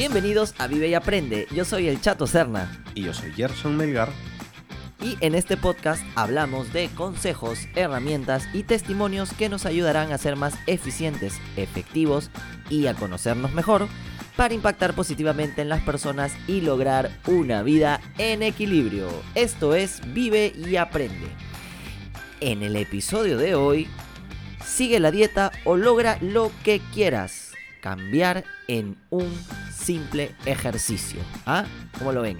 Bienvenidos a Vive y Aprende. Yo soy el Chato Serna. Y yo soy Gerson Melgar. Y en este podcast hablamos de consejos, herramientas y testimonios que nos ayudarán a ser más eficientes, efectivos y a conocernos mejor para impactar positivamente en las personas y lograr una vida en equilibrio. Esto es Vive y Aprende. En el episodio de hoy, sigue la dieta o logra lo que quieras. Cambiar en un simple ejercicio. ¿Ah? ¿Cómo lo ven?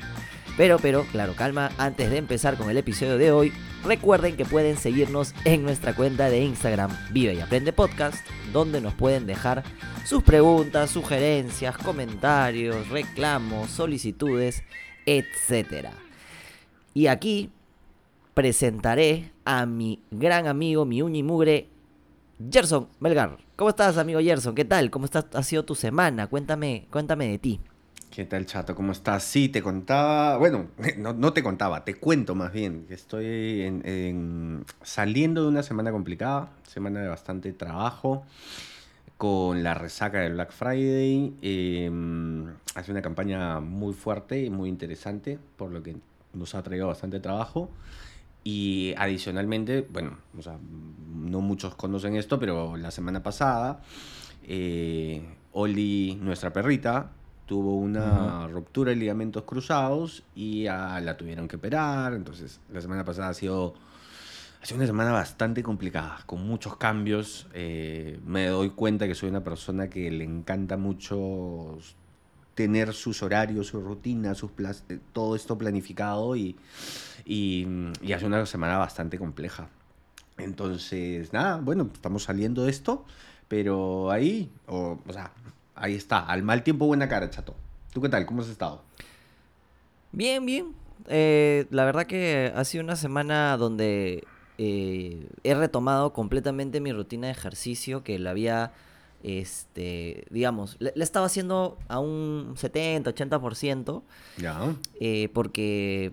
Pero, pero, claro, calma, antes de empezar con el episodio de hoy, recuerden que pueden seguirnos en nuestra cuenta de Instagram Vive y Aprende Podcast, donde nos pueden dejar sus preguntas, sugerencias, comentarios, reclamos, solicitudes, etc. Y aquí presentaré a mi gran amigo, mi uña y mugre, Gerson Melgar. ¿Cómo estás, amigo Gerson? ¿Qué tal? ¿Cómo estás, ha sido tu semana? Cuéntame, cuéntame de ti. ¿Qué tal, chato? ¿Cómo estás? Sí, te contaba, bueno, no, te contaba, te cuento más bien, estoy en- en- saliendo de una semana complicada, semana de bastante trabajo, con la resaca del Black Friday. eh, hace una campaña muy fuerte y muy interesante, por lo que nos ha traído bastante trabajo. Y adicionalmente, bueno, o sea, no muchos conocen esto, pero la semana pasada, eh, Oli, nuestra perrita, tuvo una ruptura de ligamentos cruzados y la tuvieron que operar. Entonces, la semana pasada ha sido, ha sido una semana bastante complicada, con muchos cambios. Eh, me doy cuenta que soy una persona que le encanta mucho tener sus horarios, su rutina, sus eh, todo esto planificado y, y, y hace una semana bastante compleja. Entonces, nada, bueno, estamos saliendo de esto, pero ahí, o, o sea, ahí está, al mal tiempo buena cara, chato. ¿Tú qué tal? ¿Cómo has estado? Bien, bien. Eh, la verdad que ha sido una semana donde eh, he retomado completamente mi rutina de ejercicio que la había, este, digamos, la, la estaba haciendo a un 70, 80%, Ya. eh, porque,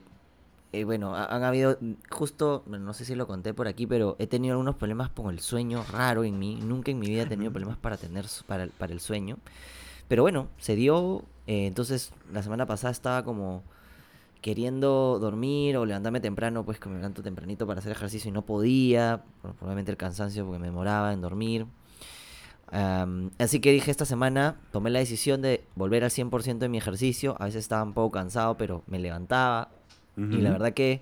eh, bueno, ha- han habido, justo, bueno, no sé si lo conté por aquí, pero he tenido algunos problemas con el sueño raro en mí. Nunca en mi vida he tenido problemas para tener, para, el- para el sueño. Pero bueno, se dio, eh, entonces la semana pasada estaba como queriendo dormir o levantarme temprano, pues que me levanto tempranito para hacer ejercicio y no podía, probablemente el cansancio porque me demoraba en dormir. Así que dije esta semana, tomé la decisión de volver al 100% de mi ejercicio, a veces estaba un poco cansado, pero me y la verdad que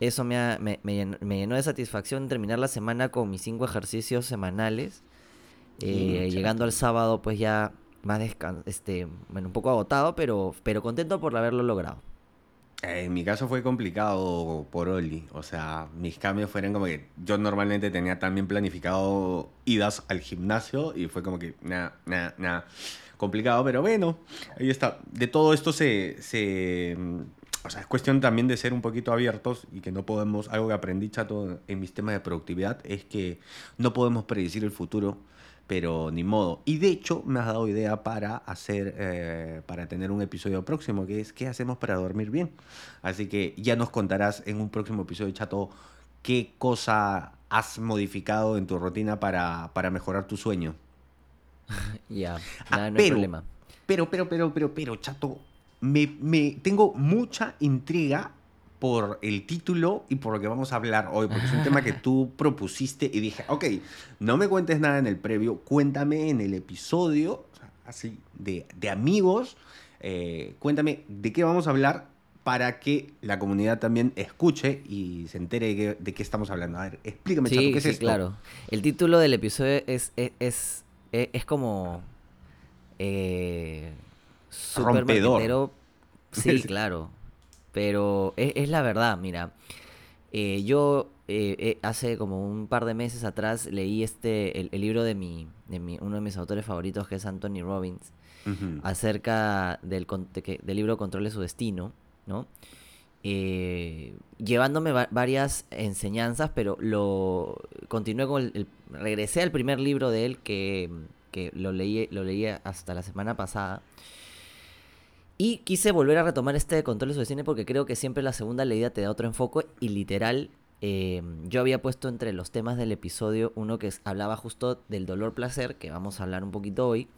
eso me, ha- me, me llenó, me llenó de satisfacción terminar la semana con mis cinco ejercicios semanales. Eh, llegando al sábado, pues ya más descan este, bueno, un poco agotado, pero, pero contento por haberlo logrado. Eh, En mi caso fue complicado por Oli, o sea, mis cambios fueron como que yo normalmente tenía también planificado idas al gimnasio y fue como que nada, nada, nada, complicado, pero bueno, ahí está. De todo esto se, se, o sea, es cuestión también de ser un poquito abiertos y que no podemos, algo que aprendí chato en mis temas de productividad es que no podemos predecir el futuro pero ni modo. Y de hecho me has dado idea para hacer, eh, para tener un episodio próximo, que es ¿qué hacemos para dormir bien? Así que ya nos contarás en un próximo episodio, chato, qué cosa has modificado en tu rutina para, para mejorar tu sueño. Ya, Ah, nada, no hay problema. Pero, pero, pero, pero, pero, chato, me, me tengo mucha intriga por el título y por lo que vamos a hablar hoy, porque es un tema que tú propusiste y dije, ok, no me cuentes nada en el previo, cuéntame en el episodio, así, de, de amigos, eh, cuéntame de qué vamos a hablar para que la comunidad también escuche y se entere de qué, de qué estamos hablando. A ver, explícame, chato, Sí, ¿qué es sí, esto? claro. El título del episodio es, es, es, es- es como... Eh, súper Rompedor. Sí, claro. Pero es, es la verdad, mira. Eh, yo eh, eh, hace como un par de meses atrás leí este el, el libro de mi, de mi uno de mis autores favoritos que es Anthony Robbins acerca del, que- del libro Controle su destino, ¿no? Eh, llevándome va- varias enseñanzas, pero lo continué con el, el- regresé al primer libro de él que, que lo leí lo leí hasta la semana pasada. Y quise volver a retomar este de Controle su destino porque creo que siempre la segunda leída te da otro enfoque y literal eh, yo había puesto entre los temas del episodio uno que hablaba justo del dolor placer, que vamos a hablar un poquito hoy,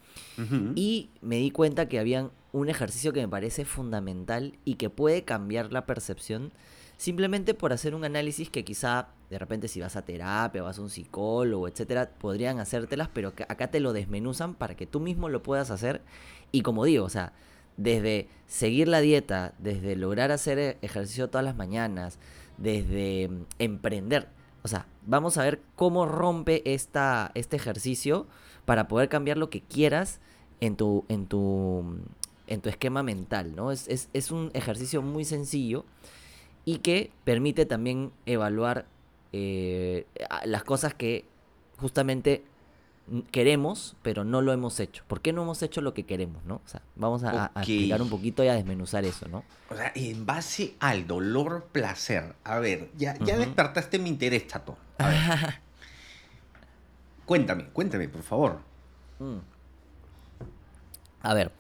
y me di cuenta que había un ejercicio que me parece fundamental y que puede cambiar la percepción simplemente por hacer un análisis que quizá de repente si vas a terapia, vas a un psicólogo, etcétera, podrían hacértelas, pero que acá te lo desmenuzan para que tú mismo lo puedas hacer. Y como digo, o sea, desde seguir la dieta, desde lograr hacer e-, ejercicio todas las mañanas, desde mm, emprender. O sea, vamos a ver cómo rompe esta, este ejercicio para poder cambiar lo que quieras en tu, en tu, mm, en tu esquema mental, ¿no? Es, es, es un ejercicio muy sencillo y que permite también evaluar eh, las cosas que justamente queremos, pero no lo hemos hecho. ¿Por qué no hemos hecho lo que queremos, no? O sea, vamos a, explicar un poquito y a desmenuzar eso, ¿no? O sea, en base al dolor placer. A ver, ya, ya despertaste mi interés, chato. A ver. cuéntame, cuéntame, por favor. Mm. A ver,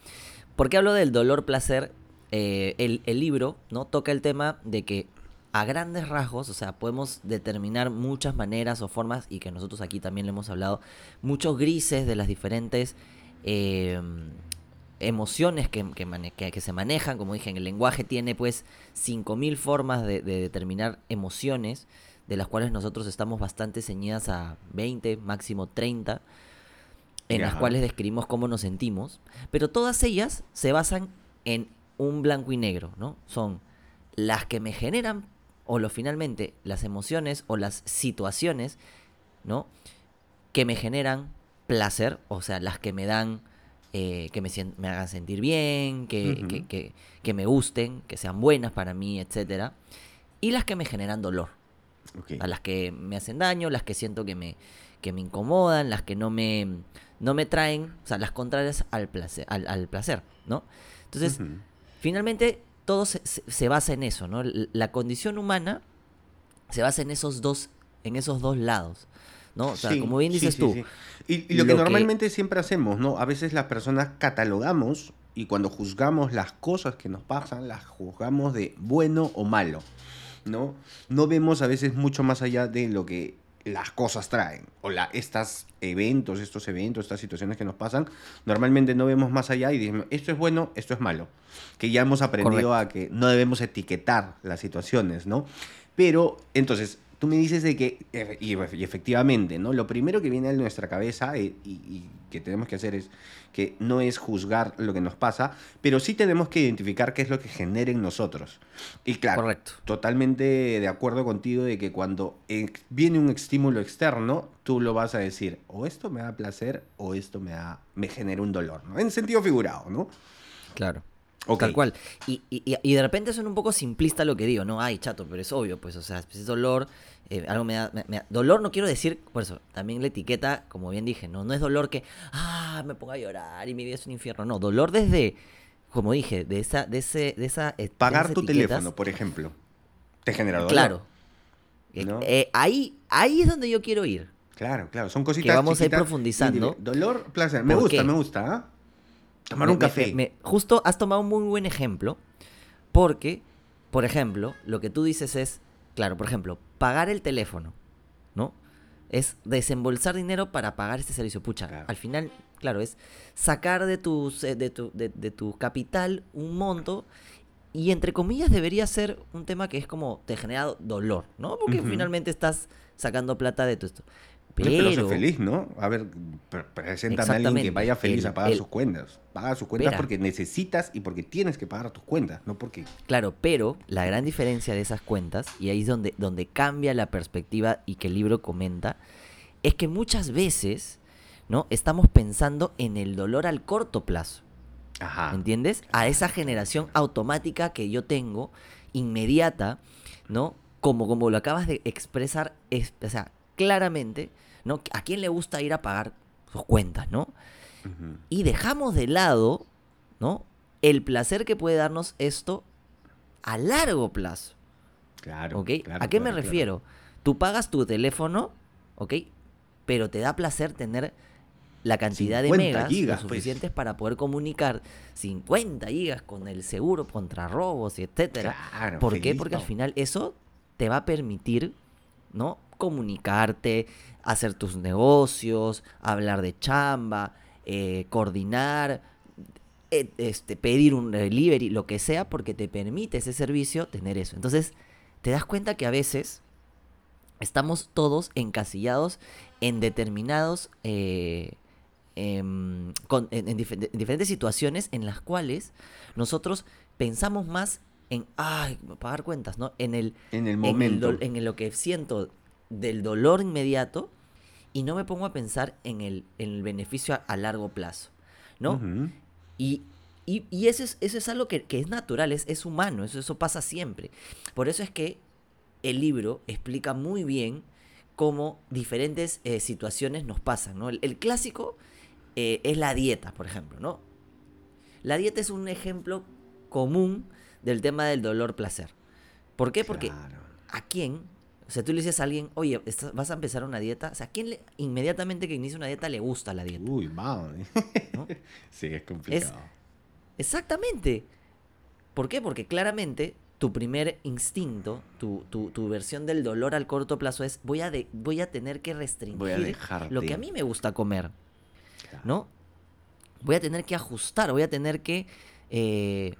¿por qué hablo del dolor placer? Eh, el, el libro, ¿no? Toca el tema de que a grandes rasgos, o sea, podemos determinar muchas maneras o formas, y que nosotros aquí también le hemos hablado, muchos grises de las diferentes em, emociones que, que, se manejan. Como dije, en el lenguaje tiene pues 5.000 formas de, determinar emociones, de las cuales nosotros estamos bastante ceñidas a 20, máximo 30, en las cuales describimos cómo nos sentimos, pero todas ellas se basan en un blanco y negro, ¿no? Son las que me generan o lo finalmente las emociones o las situaciones, ¿no? Que me generan placer, o sea, las que me dan, eh, que me, me, hagan sentir bien, que, que, que, me gusten, que sean buenas para mí, etc. Y las que me generan dolor. A las que me hacen daño, las que siento que me, que me incomodan, las que no me, no me traen, o sea, las contrarias al placer, al, placer ¿no? Entonces, finalmente todo se, basa en eso, ¿no? La condición humana se basa en esos dos, en esos dos lados. ¿no? O sea, como bien dices tú. Y, lo, que normalmente siempre hacemos, ¿no? A veces las personas catalogamos y cuando juzgamos las cosas que nos pasan, las juzgamos de bueno o malo, ¿no? No vemos a veces mucho más allá de lo que las cosas traen, o la, estos eventos, estos eventos, estas situaciones que nos pasan, normalmente no vemos más allá y decimos, esto es bueno, esto es malo. Que ya hemos aprendido a que no debemos etiquetar las situaciones, ¿no? Pero, entonces, tú me dices de que, y, efectivamente, ¿no? Lo primero que viene a nuestra cabeza eh, y, que tenemos que hacer es que no es juzgar lo que nos pasa, pero sí tenemos que identificar qué es lo que genera en nosotros. Y claro, Correcto. totalmente de acuerdo contigo de que cuando viene un estímulo externo, tú lo vas a decir, o esto me da placer o esto me, da, me genera un dolor, ¿no? En sentido figurado, ¿no? Claro. Tal cual. Y, y, de repente suena un poco simplista lo que digo, ¿no? Ay, chato, pero es obvio, pues, o sea, es dolor, eh, algo me da, Dolor no quiero decir, por eso, también la etiqueta, como bien dije, no, no es dolor que, ah, me ponga a llorar y mi vida es un infierno, no, dolor desde, como dije, de esa, de ese, de esa... Eh, Pagar tu teléfono, por ejemplo, te genera dolor. Claro. Eh, ahí, ahí es donde yo quiero ir. Claro, claro, son cositas que vamos a ir profundizando. Dolor, placer, me gusta, me gusta, ¿ah? Tomar un café. justo has tomado un muy buen ejemplo, porque, por ejemplo, lo que tú dices es, claro, por ejemplo, pagar el teléfono, ¿no? Es desembolsar dinero para pagar este servicio. Pucha, al final, claro, es sacar de, tus, eh, de, tu, de, tu capital un monto y entre comillas debería ser un tema que es como te genera dolor, ¿no? Porque finalmente estás sacando plata de tu esto. Pero, feliz, ¿no? A ver, presentan a alguien que vaya feliz a pagar sus cuentas. Paga sus cuentas porque necesitas y porque tienes que pagar tus cuentas, no porque... Claro, pero la gran diferencia de esas cuentas, y ahí es donde, donde cambia la perspectiva y que el libro comenta, es que muchas veces, ¿no? Estamos pensando en el dolor al corto plazo. Ajá. ¿Entiendes? A esa generación automática que yo tengo, inmediata, ¿no? Como, como lo acabas de expresar, es, o sea, claramente, ¿no? ¿A quién le gusta ir a pagar sus cuentas, no? Y dejamos de lado, ¿no? El placer que puede darnos esto a largo plazo. Claro. ¿Ok? ¿A qué me refiero? Tú pagas tu teléfono, ¿ok? Pero te da placer tener la cantidad de megas pues. suficientes para poder comunicar 50 gigas con el seguro contra robos y etcétera. ¿Por qué? Porque al final eso te va a permitir ¿no? Comunicarte, hacer tus negocios, hablar de chamba, eh, coordinar, eh, este, pedir un delivery, lo que sea, porque te permite ese servicio tener eso. Entonces, te das cuenta que a veces estamos todos encasillados en determinados... eh, em, con- en, en dife- en diferentes situaciones en las cuales nosotros pensamos más en, ay, pagar cuentas, ¿no? En el, En el en, el momento. en lo que siento del dolor inmediato y no me pongo a pensar en el, en el beneficio a, a largo plazo, ¿no? Y, y, y eso, es, eso es algo que, que es natural, es, es humano, eso, eso pasa siempre. Por eso es que el libro explica muy bien cómo diferentes eh, situaciones nos pasan, ¿no? El, el clásico eh, es la dieta, por ejemplo, ¿no? La dieta es un ejemplo común del tema del dolor-placer. ¿Por qué? Porque Claro. ¿a quién? O sea, tú le dices a alguien, oye, estás- vas a empezar una dieta. O sea, ¿a quién le- inmediatamente que inicia una dieta le gusta la dieta? Uy. ¿no? sí, es complicado. Exactamente. ¿Por qué? Porque claramente tu primer instinto, tu, tu- tu versión del dolor al corto plazo es voy a, de- voy a tener que restringir Voy a dejarte. lo que a mí me gusta comer, Claro. ¿no? Voy a tener que ajustar, voy a tener que... eh,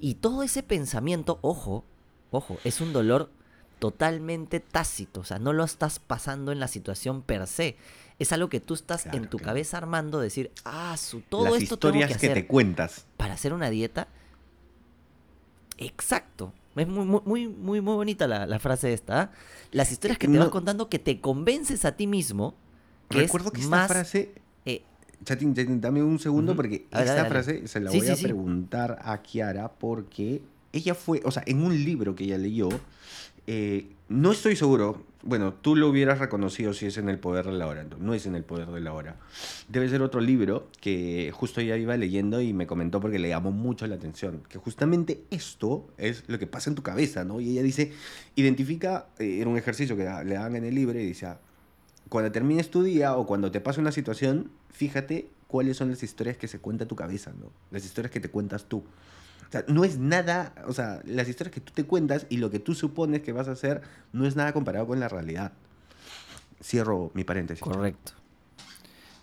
y todo ese pensamiento, ojo, ojo, es un dolor totalmente tácito, o sea, no lo estás pasando en la situación per se. Es algo que tú estás en tu claro. cabeza armando, decir, ah, su, todo Las esto tengo que historias que, hacer te cuentas. para hacer una dieta. Exacto. Es muy, muy, muy, muy, muy bonita la, la frase esta. ¿ah? Las historias que te vas contando que te convences a ti mismo. Que Recuerdo es que esta más, frase. eh, Chatín, Chatín, dame un segundo porque ver, esta dale, dale. frase se la Sí, voy sí, a sí. preguntar a Kiara porque ella fue, o sea, en un libro que ella leyó, eh, no estoy seguro, bueno, tú lo hubieras reconocido si es en El Poder de la Hora, no, es en El Poder de la Hora. Debe ser otro libro que justo ella iba leyendo y me comentó porque le llamó mucho la atención, que justamente esto es lo que pasa en tu cabeza, ¿no? Y ella dice, identifica, eh, era un ejercicio que le dan en el libro y dice, ah, cuando termines tu día o cuando te pase una situación, fíjate cuáles son las historias que se cuenta tu cabeza, ¿no? Las historias que te cuentas tú. O sea, no es nada, o sea, las historias que tú te cuentas y lo que tú supones que vas a hacer no es nada comparado con la realidad. Cierro mi paréntesis. correcto.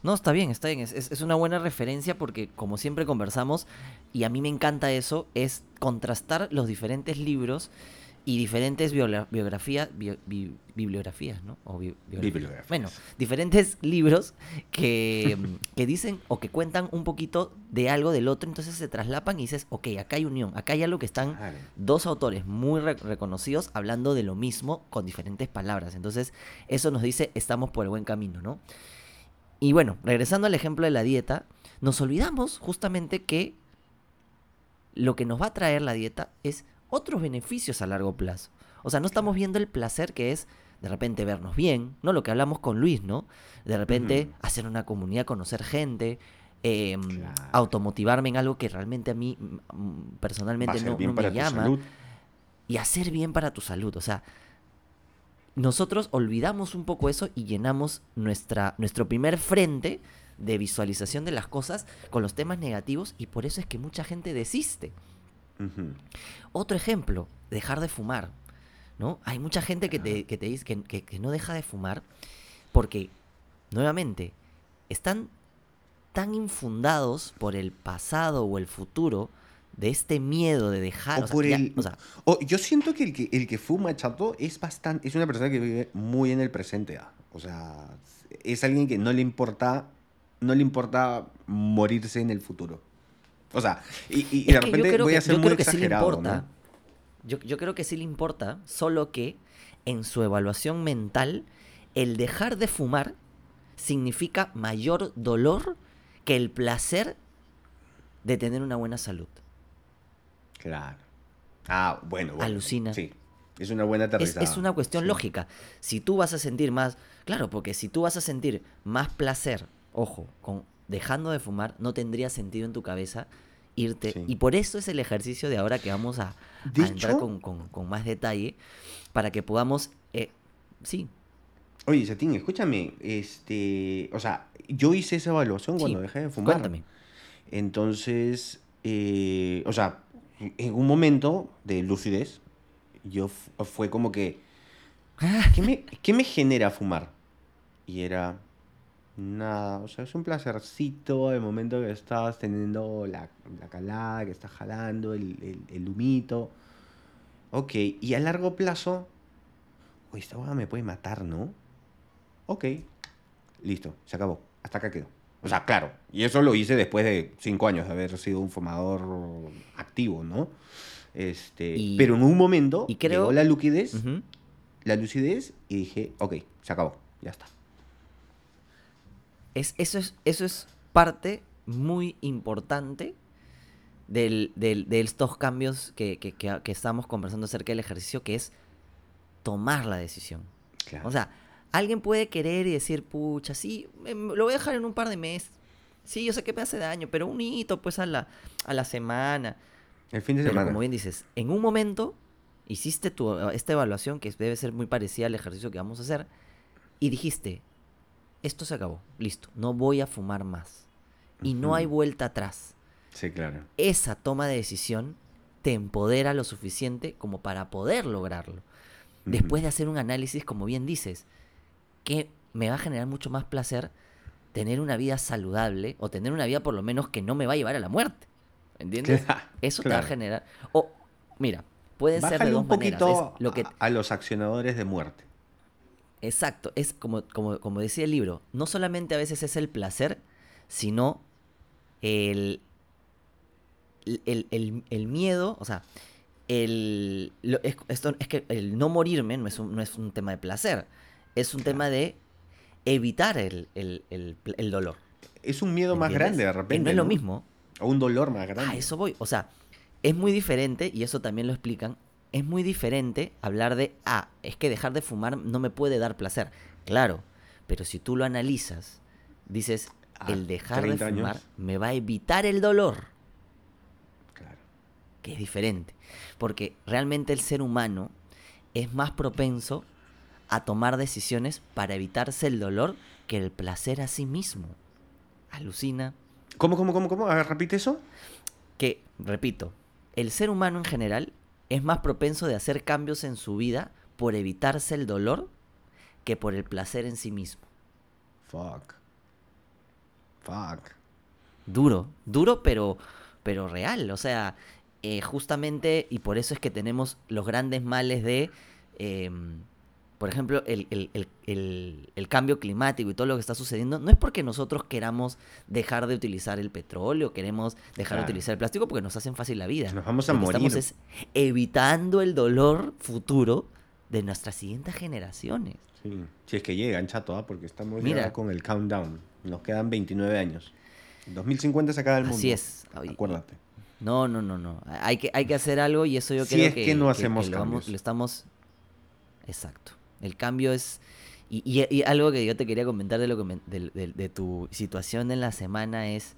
No, está bien, está bien. Es, es- es una buena referencia porque, como siempre conversamos, y a mí me encanta eso, es contrastar los diferentes libros y diferentes biogra- biografías, bio- bi- bibliografías, ¿no? O bi- biografías. Bibliografías. Bueno, diferentes libros que, que dicen o que cuentan un poquito de algo del otro, entonces se traslapan y dices, ok, acá hay unión, acá hay algo que están dos autores muy re- reconocidos hablando de lo mismo con diferentes palabras. Entonces, eso nos dice, estamos por el buen camino, ¿no? Y bueno, regresando al ejemplo de la dieta, nos olvidamos justamente que lo que nos va a traer la dieta es otros beneficios a largo plazo. O sea, no estamos viendo el placer que es de repente vernos bien, ¿no? Lo que hablamos con Luis, ¿no? De repente hacer una comunidad, conocer gente, em, Claro. automotivarme en algo que realmente a mí personalmente no, me llama salud. y hacer bien para tu salud. O sea, nosotros olvidamos un poco eso y llenamos nuestra, nuestro primer frente de visualización de las cosas con los temas negativos y por eso es que mucha gente desiste. Otro ejemplo, dejar de fumar. ¿no? Hay mucha gente que te, que te dice que, que- que no deja de fumar porque, nuevamente, están tan infundados por el pasado o el futuro de este miedo de dejar. O o sea, por ya- el- o sea, O yo siento que el que, el que fuma chato es bastante, es una persona que vive muy en el presente. ah. O sea, es alguien que no le importa, no le importa morirse en el futuro. O sea, y, y- de repente creo voy que- a ser yo muy creo que sí le exagerado, importa. ¿no? Yo, yo creo que sí le importa, solo que en su evaluación mental, el dejar de fumar significa mayor dolor que el placer de tener una buena salud. Claro. Ah, bueno, bueno. Alucina. Sí, es una buena Es, aterrizada. es una cuestión Sí. lógica. Si tú vas a sentir más, claro, porque si tú vas a sentir más placer, ojo, con dejando de fumar, no tendría sentido en tu cabeza irte. Sí. Y por eso es el ejercicio de ahora que vamos a, a entrar con, con- con más detalle para que podamos, eh, sí, Oye, Satín, escúchame, este, o sea, yo hice esa evaluación cuando dejé de fumar. cuéntame. Entonces, eh, o sea, en un momento de lucidez, yo fue como que ¿qué me, ¿qué me genera fumar? Y era nada, o sea, es un placercito el momento que estás teniendo la, la calada, que estás jalando el, el, el humito. Ok, y a largo plazo, uy, esta hueá me puede matar, ¿no? Ok, listo, se acabó, hasta acá quedó. O sea, claro, y eso lo hice después de cinco años de haber sido un fumador activo, ¿no? Este, Y- pero en un momento y creo- llegó la lucidez, Ujú. la lucidez y dije, ok, se acabó, ya está. Es, eso, es, eso es parte muy importante del, del- de estos cambios que, que, que- que estamos conversando acerca del ejercicio, que es tomar la decisión. Claro. O sea, alguien puede querer y decir, pucha, sí, lo voy a dejar en un par de meses. Sí, yo sé que me hace daño, pero un hito pues a la, a la semana. el fin de Pero semana. como bien dices, en un momento hiciste tu, esta evaluación que debe ser muy parecida al ejercicio que vamos a hacer y dijiste, esto se acabó, listo, no voy a fumar más. Y no hay vuelta atrás. Sí, claro. Esa toma de decisión te empodera lo suficiente como para poder lograrlo. Después de hacer un análisis, como bien dices, que me va a generar mucho más placer tener una vida saludable o tener una vida por lo menos que no me va a llevar a la muerte. ¿Entiendes? Claro, Eso te va a generar. O, mira, puede ser de dos un maneras. poquito Es lo que, a, a los accionadores de muerte. Exacto, es como, como, como decía el libro, no solamente a veces es el placer, sino el, el, el- el miedo, o sea, el, lo- es, esto, es que el no morirme no es un, no es un tema de placer, es un tema de evitar el, el- dolor. Es un miedo más grande de Que repente. no es lo mismo. O un dolor más grande. A eso voy. O sea, es muy diferente, y eso también lo explican, es muy diferente hablar de, ah, es que dejar de fumar no me puede dar placer. Claro, pero si tú lo analizas, dices, A el dejar de 30 años. fumar me va a evitar el dolor, Claro. que es diferente. Porque realmente el ser humano es más propenso a tomar decisiones para evitarse el dolor que el placer a sí mismo. Alucina. ¿Cómo, cómo, cómo, cómo? A ver, repite eso. que, repito, el ser humano en general es más propenso de hacer cambios en su vida por evitarse el dolor que por el placer en sí mismo. Fuck. Fuck. Duro, duro pero, pero real. O sea, eh, justamente, y por eso es que tenemos los grandes males de, em, por ejemplo, el, el- el- el- cambio climático y todo lo que está sucediendo, no es porque nosotros queramos dejar de utilizar el petróleo, queremos dejar de utilizar el plástico porque nos hacen fácil la vida. Nos vamos a Lo que estamos morir. es evitando el dolor futuro de nuestras siguientes generaciones. Sí. Si es que llegan, chato, ¿ah? porque estamos Mira. ya con el countdown. Nos quedan 29 años. En 2050 se acaba el mundo. Así es. Acuérdate. No, no, no, no. Hay que, hay que hacer algo y eso yo Si creo es que, que no hacemos lo, vamos- lo estamos. Exacto. El cambio es. Y, y- y algo que yo te quería comentar de, lo que me- de, de- de tu situación en la semana es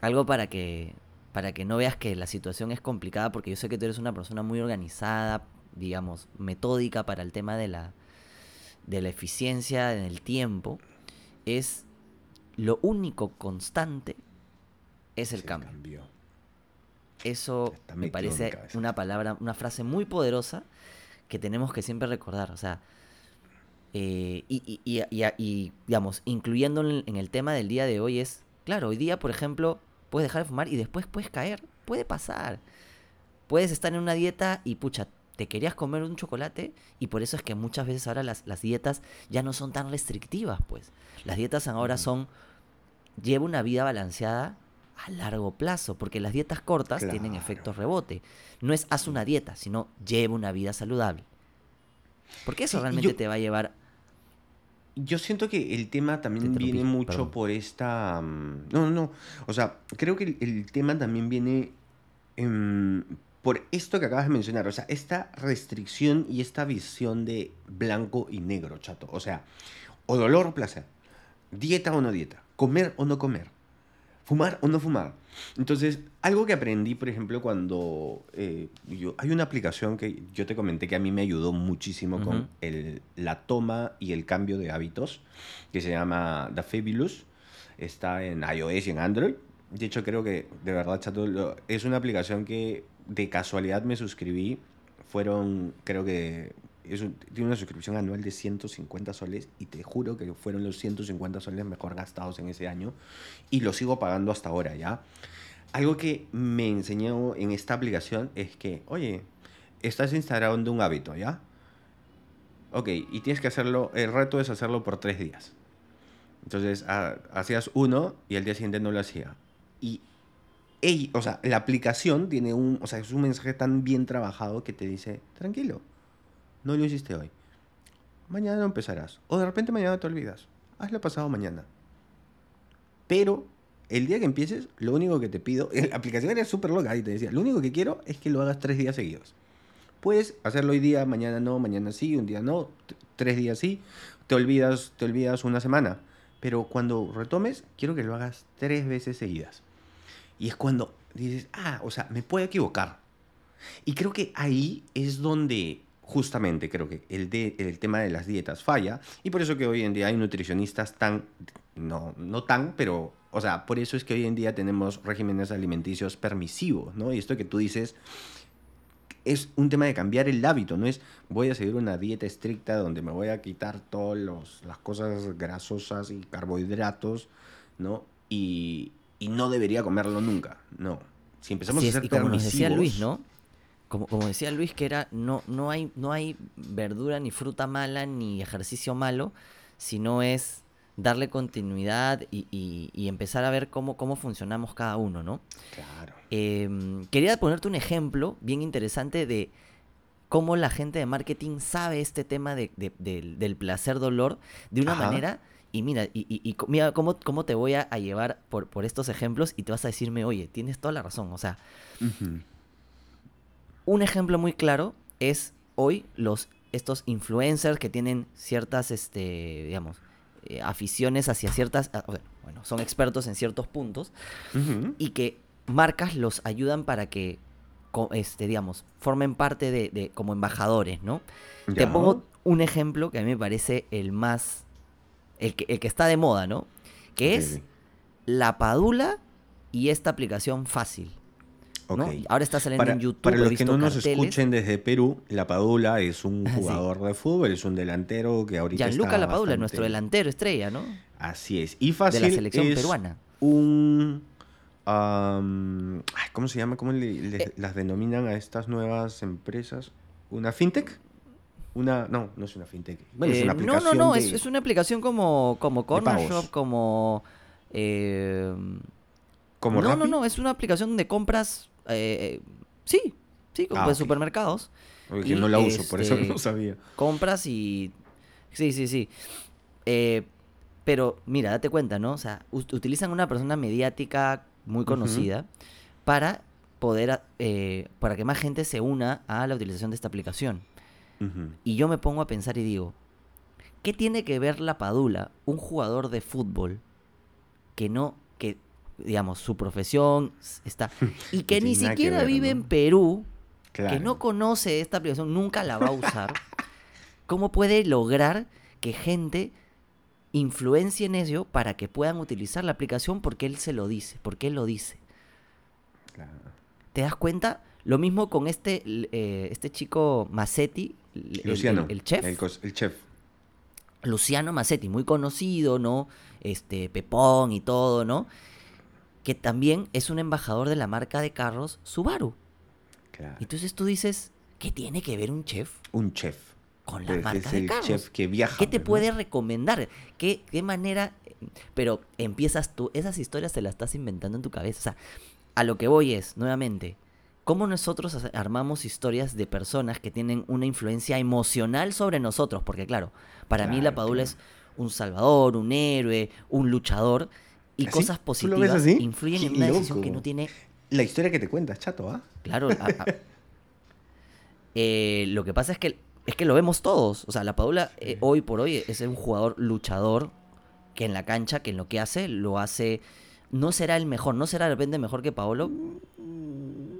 algo para que, para que no veas que la situación es complicada, porque yo sé que tú eres una persona muy organizada, digamos, metódica para el tema de la, de la eficiencia en el tiempo. Es lo único constante es el Se cambio. cambió. Eso me parece una palabra, una frase muy poderosa que tenemos que siempre recordar. O sea, eh, y, y- y- y- digamos, incluyendo en, en el tema del día de hoy es, claro, hoy día, por ejemplo, puedes dejar de fumar y después puedes caer. Puede pasar. Puedes estar en una dieta y, pucha, te querías comer un chocolate y por eso es que muchas veces ahora las, las dietas ya no son tan restrictivas, pues. Las dietas ahora son, lleva una vida balanceada a largo plazo, porque las dietas cortas tienen efectos rebote. No es haz una dieta, sino lleva una vida saludable. Porque eso Sí, realmente yo- te va a llevar Yo siento que el tema también viene mucho perdón. por esta... mm, No, no, no. O sea, creo que el, el tema también viene em, por esto que acabas de mencionar. O sea, esta restricción y esta visión de blanco y negro, chato. O sea, o dolor o placer. Dieta o no dieta. Comer o no comer. Fumar o no fumar. Entonces, algo que aprendí, por ejemplo, cuando eh, yo, hay una aplicación que yo te comenté que a mí me ayudó muchísimo con el- la toma y el cambio de hábitos, que se llama The Fabulous. Está en iOS y en Android. De hecho, creo que, de verdad, chato, lo- es una aplicación que de casualidad me suscribí. Fueron, creo que, es tiene una suscripción anual de 150 soles y te juro que fueron los 150 soles mejor gastados en ese año y lo sigo pagando hasta ahora, ¿ya? Algo que me enseñó en esta aplicación es que, oye, estás instaurando un hábito, ¿ya? Ok, y tienes que hacerlo, el reto es hacerlo por tres días. Entonces, ha- hacías uno y el día siguiente no lo hacía. Y, o sea, la aplicación tiene un, o sea, es un mensaje tan bien trabajado que te dice, tranquilo, no lo hiciste hoy. Mañana lo empezarás. O de repente mañana te olvidas. Hazlo pasado mañana. Pero el día que empieces, lo único que te pido, la aplicación era súper loca y te decía, lo único que quiero es que lo hagas tres días seguidos. Puedes hacerlo hoy día, mañana no, mañana sí, un día no, tres días sí, te olvidas, te olvidas una semana. Pero cuando retomes, quiero que lo hagas tres veces seguidas. Y es cuando dices, ah, o sea, me puedo equivocar. Y creo que ahí es donde justamente creo que el, de, el tema de las dietas falla. Y por eso que hoy en día hay nutricionistas tan, no, no tan, pero, o sea, por eso es que hoy en día tenemos regímenes alimenticios permisivos, ¿no? Y esto que tú dices es un tema de cambiar el hábito, no es voy a seguir una dieta estricta donde me voy a quitar todas las cosas grasosas y carbohidratos, ¿no? Y, y no debería comerlo nunca, no. Si empezamos Así a es, ser y como decía Luis, ¿no? Como, como decía Luis, que era, no, no, hay, no hay verdura ni fruta mala ni ejercicio malo, sino es darle continuidad y, y- y empezar a ver cómo, cómo funcionamos cada uno, ¿no? Claro. Em, quería ponerte un ejemplo bien interesante de cómo la gente de marketing sabe este tema de- de- del, del placer-dolor de una Ajá. manera. Y mira, y, y- mira cómo, cómo te voy a, a llevar por, por estos ejemplos y te vas a decirme, oye, tienes toda la razón. O sea. Un ejemplo muy claro es hoy los estos influencers que tienen ciertas, este, digamos, eh, aficiones hacia ciertas, ah, bueno, son expertos en ciertos puntos y que marcas los ayudan para que, este, digamos, formen parte de, de- como embajadores, ¿no? Te pongo un ejemplo que a mí me parece el más, el que, el que está de moda, ¿no? Que es la Padula y esta aplicación fácil. ¿No? Ahora está saliendo Para, en YouTube. para los que no nos escuchen desde Perú, La Padula es un sí. jugador de fútbol, es un delantero que ahorita Gianluca está Lapadula, bastante- nuestro delantero estrella, ¿no? Así es. Y De fácil la selección es peruana. un... ¿Cómo se llama? ¿Cómo le- le- Eh. las denominan a estas nuevas empresas? ¿Una fintech? Una... No, no es una fintech. Bueno, es Eh, una no, aplicación no, no, de- es, es una aplicación como, como Corner. Shop, como... eh, como no, no, Rappi. no, es una aplicación de compras... eh, sí, sí, como Ah, de supermercados. Oye, que no la uso, por eso este, no sabía. compras y... Sí, sí, sí. Eh, pero mira, date cuenta, ¿no? O sea, ut- utilizan una persona mediática muy conocida para poder, eh, para que más gente se una a la utilización de esta aplicación. Y yo me pongo a pensar y digo, ¿qué tiene que ver la Padula, un jugador de fútbol que no, digamos, su profesión está, y que ni que siquiera ver, vive ¿no? en Perú, que no conoce esta aplicación, nunca la va a usar, ¿cómo puede lograr que gente influencie en ello para que puedan utilizar la aplicación porque él se lo dice, porque él lo dice? Claro. ¿Te das cuenta? Lo mismo con este, eh, este chico Massetti, el- Luciano. el chef. El chef. Luciano Massetti, muy conocido, ¿no? Este, Pepón y todo, ¿no? Que también es un embajador de la marca de carros Subaru. Claro. Entonces tú dices, ¿qué tiene que ver un chef Un chef. con la Pues marca es de el carros? chef que viaja. ¿Qué te ¿no? puede recomendar? ¿Qué, ¿Qué manera? Pero empiezas tú, esas historias te las estás inventando en tu cabeza. O sea, a lo que voy es, nuevamente, ¿cómo nosotros armamos historias de personas que tienen una influencia emocional sobre nosotros? Porque claro, para mí la Padula claro. es un salvador, un héroe, un luchador. Y ¿Así? cosas ¿Tú lo ves positivas influyen en una decisión que no tiene La historia que te cuentas, chato, ¿ah? Claro, a- a- eh, lo que pasa es que es que lo vemos todos. O sea, la Padula eh, hoy por hoy es un jugador luchador que en la cancha, que en lo que hace, lo hace. No será el mejor, no será de repente mejor que Paolo,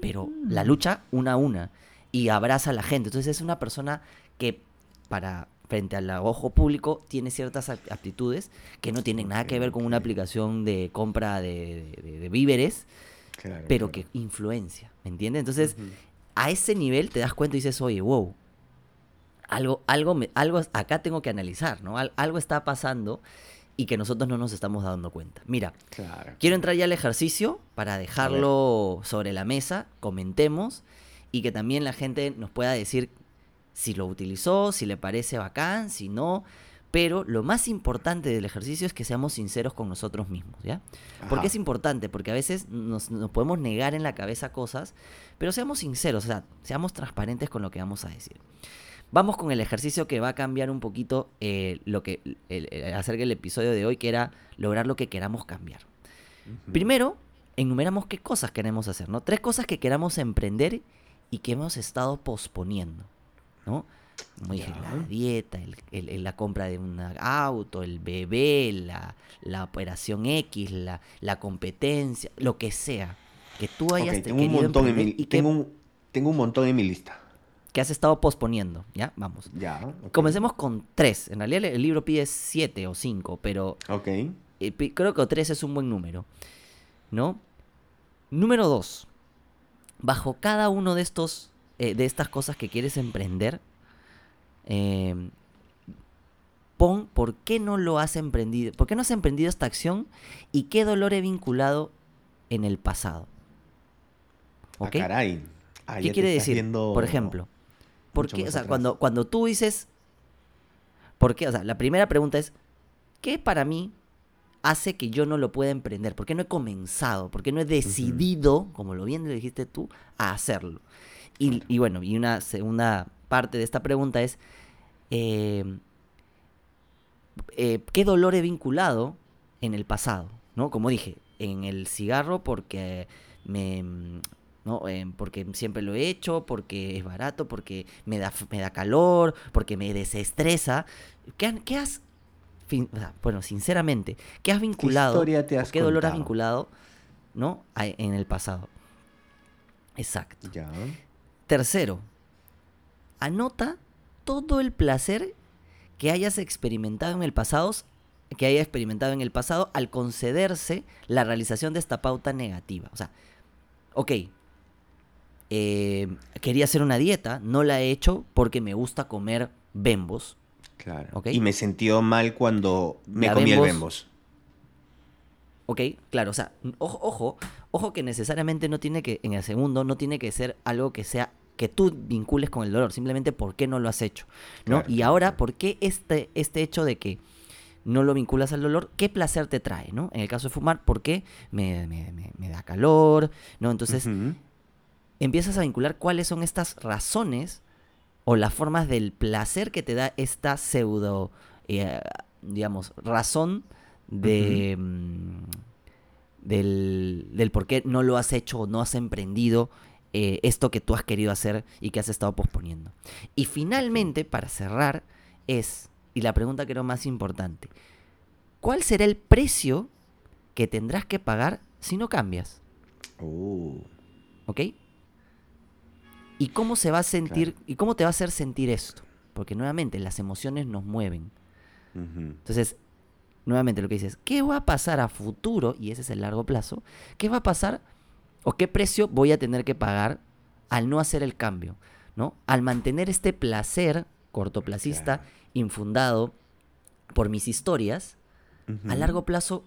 pero la lucha una a una y abraza a la gente. Entonces es una persona que para frente al ojo público tiene ciertas ap- aptitudes que no tienen nada que ver con una aplicación de compra de- de- de víveres Claro, pero claro. que influencia, ¿me entiendes? Entonces, a ese nivel te das cuenta y dices, oye, wow, algo, algo, me- algo acá tengo que analizar, ¿no? Al- algo está pasando y que nosotros no nos estamos dando cuenta. Mira, Claro. quiero entrar ya al ejercicio para dejarlo sobre la mesa, comentemos y que también la gente nos pueda decir si lo utilizó, si le parece bacán, si no. Pero lo más importante del ejercicio es que seamos sinceros con nosotros mismos, ¿ya? ¿Por Ajá. qué es importante? Porque a veces nos, nos podemos negar en la cabeza cosas, pero seamos sinceros, o sea, seamos transparentes con lo que vamos a decir. Vamos con el ejercicio que va a cambiar un poquito eh, lo que el, el- acerca del episodio de hoy, que era lograr lo que queramos cambiar. Primero, enumeramos qué cosas queremos hacer, ¿no? Tres cosas que queramos emprender y que hemos estado posponiendo, ¿no? Como dije, Ya. la dieta, el- la compra de un auto, el bebé, la, la operación X, la, la competencia, lo que sea. Que tú hayas Ok, te tengo un montón en mi, y que, tengo un, tengo un montón en mi lista. que has estado posponiendo, ¿ya? Vamos. Ya. Comencemos con tres. En realidad el libro pide siete o cinco, pero Ok. eh, creo que tres es un buen número. ¿No? Número dos. Bajo cada uno de estos. Eh, de estas cosas que quieres emprender. eh, pon por qué no lo has emprendido. ¿Por qué no has emprendido esta acción? Y qué dolor he vinculado en el pasado. Ah, ¿Ok? caray. Ah, ¿Qué ya te quiere decir? Por ejemplo, ¿por mucho qué? más O sea, atrás. cuando, cuando tú dices, ¿por qué? O sea, la primera pregunta es, ¿qué para mí hace que yo no lo pueda emprender? ¿Por qué no he comenzado? ¿Por qué no he decidido, como lo bien le dijiste tú, a hacerlo? Y, y bueno, y una segunda parte de esta pregunta es, eh, eh, ¿qué dolor he vinculado en el pasado? ¿No? Como dije, en el cigarro porque me... ¿no? Eh, porque siempre lo he hecho, porque es barato, porque me da, me da calor, porque me desestresa. ¿Qué, qué has... fin- bueno, sinceramente, ¿qué has vinculado? historia te has ¿Qué dolor has vinculado? ¿No? A- en el pasado. Exacto. Ya. Tercero, anota todo el placer que hayas experimentado en el pasado, que haya experimentado en el pasado al concederse la realización de esta pauta negativa. O sea, ok, eh, quería hacer una dieta, no la he hecho porque me gusta comer bembos. Claro. Ok. Y me sentí mal cuando me La comí el Bembos- Bembos. Ok, claro, o sea, ojo, ojo, ojo que necesariamente no tiene que, en el segundo, no tiene que ser algo que sea que tú vincules con el dolor, simplemente por qué no lo has hecho, ¿no? Claro, y claro, ahora, claro. ¿por qué este, este hecho de que no lo vinculas al dolor, qué placer te trae, ¿no? En el caso de fumar, ¿por qué me, me- me- me da calor, ¿no? Entonces, empiezas a vincular cuáles son estas razones o las formas del placer que te da esta pseudo, eh, digamos, razón de, mm, del, del por qué no lo has hecho o no has emprendido eh, esto que tú has querido hacer y que has estado posponiendo. Y finalmente, para cerrar, es, y la pregunta era más importante, ¿cuál será el precio que tendrás que pagar si no cambias? Uh, ¿Ok? ¿Y cómo se va a sentir, y cómo te va a hacer sentir esto? Porque nuevamente las emociones nos mueven. Entonces, nuevamente lo que dices, ¿qué va a pasar a futuro? Y ese es el largo plazo. ¿Qué va a pasar o qué precio voy a tener que pagar al no hacer el cambio? ¿No? Al mantener este placer cortoplacista, Claro. infundado por mis historias, a largo plazo,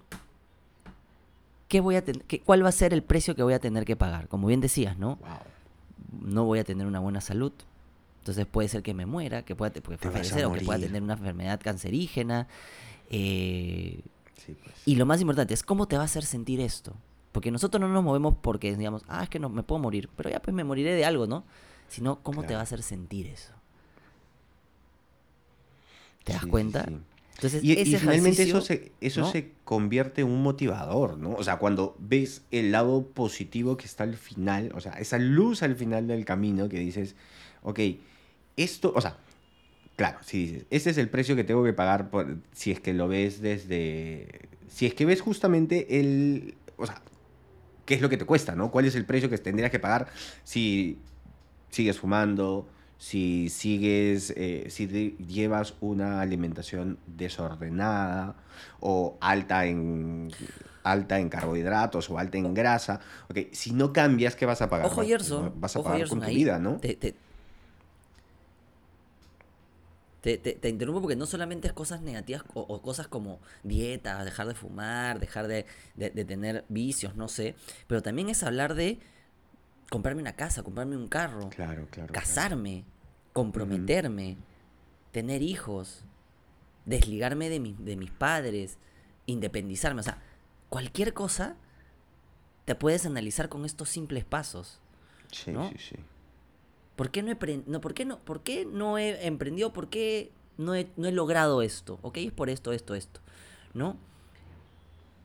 ¿qué voy a qué- ¿cuál va a ser el precio que voy a tener que pagar? Como bien decías, ¿no? Wow. no voy a tener una buena salud. Entonces puede ser que me muera, que pueda, fallecer o que pueda tener una enfermedad cancerígena. eh, Sí, pues. y lo más importante es cómo te va a hacer sentir esto. Porque nosotros no nos movemos porque digamos, ah, es que no me puedo morir, pero ya pues me moriré de algo, ¿no? Sino cómo te va a hacer sentir eso. ¿Te das Sí, cuenta? sí. Entonces, Y, y ese finalmente eso se, eso ¿no? se convierte en un motivador, ¿no? O sea, cuando ves el lado positivo que está al final, o sea, esa luz al final del camino que dices, ok, esto, o sea, claro, si dices, este es el precio que tengo que pagar por, si es que lo ves desde, si es que ves justamente el, o sea, qué es lo que te cuesta, ¿no? ¿Cuál es el precio que tendrías que pagar si sigues fumando, si sigues, eh, si llevas una alimentación desordenada o alta en, alta en carbohidratos o alta en grasa. Ok, si no cambias, ¿qué vas a pagar? Ojo, Gerson. Vas a ojo, pagar Gerson, con tu ahí vida, ¿no? te- te- te, te- te interrumpo porque no solamente es cosas negativas o, o cosas como dieta, dejar de fumar, dejar de, de- de tener vicios, no sé, pero también es hablar de comprarme una casa, comprarme un carro, Claro, claro. claro. casarme, comprometerme, tener hijos, desligarme de, mi- de mis padres, independizarme. O sea, cualquier cosa te puedes analizar con estos simples pasos. Sí, ¿no? sí, sí. ¿Por qué no he, no, ¿por qué no, por qué no he emprendido? ¿Por qué no he, no he logrado esto? ¿Ok? Es por esto, esto, esto. ¿No?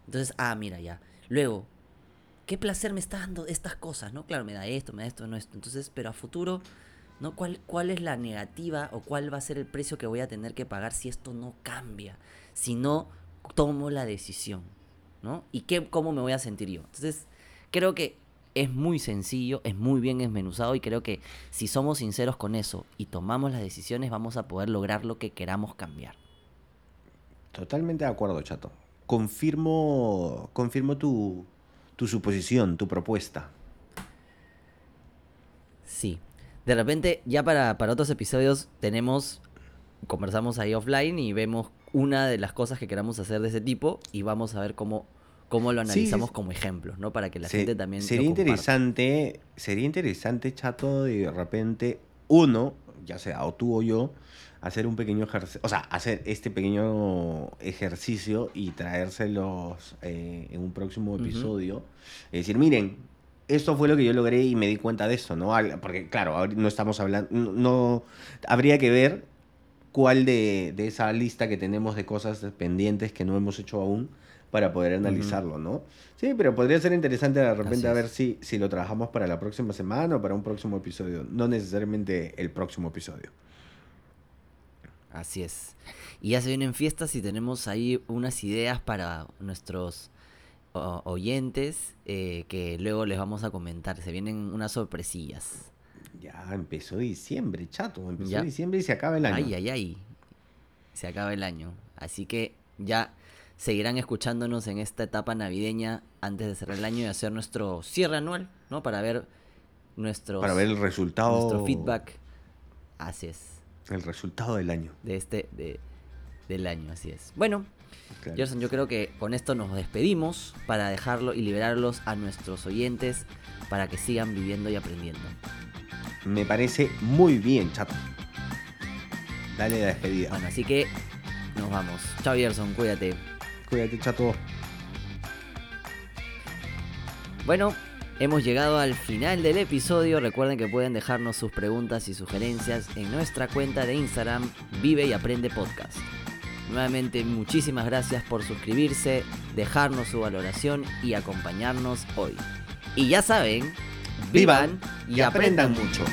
Entonces, ah, mira ya. Luego, ¿qué placer me está dando estas cosas? ¿No? Claro, me da esto, me da esto, no esto. Entonces, pero a futuro, ¿no? ¿Cuál, ¿Cuál es la negativa o cuál va a ser el precio que voy a tener que pagar si esto no cambia? Si no tomo la decisión, ¿no? ¿Y qué, cómo me voy a sentir yo? Entonces, creo que es muy sencillo, es muy bien esmenuzado y creo que si somos sinceros con eso y tomamos las decisiones vamos a poder lograr lo que queramos cambiar. Totalmente de acuerdo, chato. Confirmo, confirmo tu, tu suposición, tu propuesta. Sí. De repente, ya para, para otros episodios tenemos, conversamos ahí offline y vemos una de las cosas que queramos hacer de ese tipo y vamos a ver cómo, cómo lo analizamos sí. como ejemplos, ¿no? Para que la Se- gente también... sería interesante, sería interesante, chato, de repente uno, ya sea o tú o yo, hacer un pequeño ejercicio, o sea, hacer este pequeño ejercicio y traérselos eh, en un próximo episodio. Es decir, miren, esto fue lo que yo logré y me di cuenta de esto, ¿no? Porque, claro, no estamos hablando, no, no- habría que ver cuál de, de esa lista que tenemos de cosas pendientes que no hemos hecho aún para poder analizarlo, ¿no? Sí, pero podría ser interesante de repente a ver si, si lo trabajamos para la próxima semana o para un próximo episodio, no necesariamente el próximo episodio. Así es. Y ya se vienen fiestas y tenemos ahí unas ideas para nuestros oyentes eh, que luego les vamos a comentar. Se vienen unas sorpresillas. Ya empezó diciembre, chato, empezó Ya. diciembre y se acaba el año. Ay, ay, ay. Se acaba el año. Así que ya seguirán escuchándonos en esta etapa navideña antes de cerrar el año y hacer nuestro cierre anual, ¿no? Para ver nuestros, para ver el resultado nuestro feedback. Así es. el resultado del año. De este, de, del año, así es. Bueno, Claro. Gerson, yo creo que con esto nos despedimos para dejarlo y liberarlos a nuestros oyentes para que sigan viviendo y aprendiendo. Me parece muy bien, chato. Dale la despedida. Bueno, así que nos vamos. Chao, Gerson, cuídate. Cuídate, chato. Bueno, hemos llegado al final del episodio. Recuerden que pueden dejarnos sus preguntas y sugerencias en nuestra cuenta de Instagram, Vive y Aprende Podcast. Nuevamente, muchísimas gracias por suscribirse, dejarnos su valoración y acompañarnos hoy. Y ya saben, vivan y, aprendan mucho.